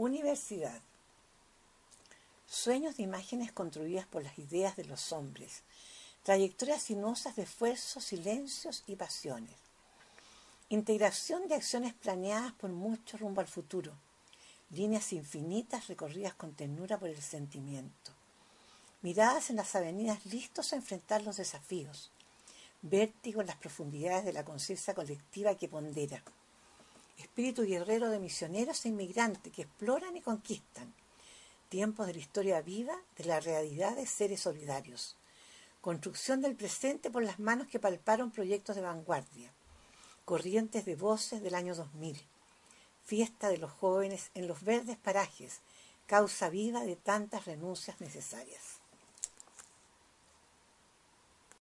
Universidad. Sueños de imágenes construidas por las ideas de los hombres. Trayectorias sinuosas de esfuerzos, silencios y pasiones. Integración de acciones planeadas por mucho rumbo al futuro. Líneas infinitas recorridas con ternura por el sentimiento. Miradas en las avenidas listos a enfrentar los desafíos. Vértigo en las profundidades de la conciencia colectiva que pondera espíritu guerrero de misioneros e inmigrantes que exploran y conquistan, tiempos de la historia viva de la realidad de seres solidarios, construcción del presente por las manos que palparon proyectos de vanguardia, corrientes de voces del año 2000, fiesta de los jóvenes en los verdes parajes, causa viva de tantas renuncias necesarias.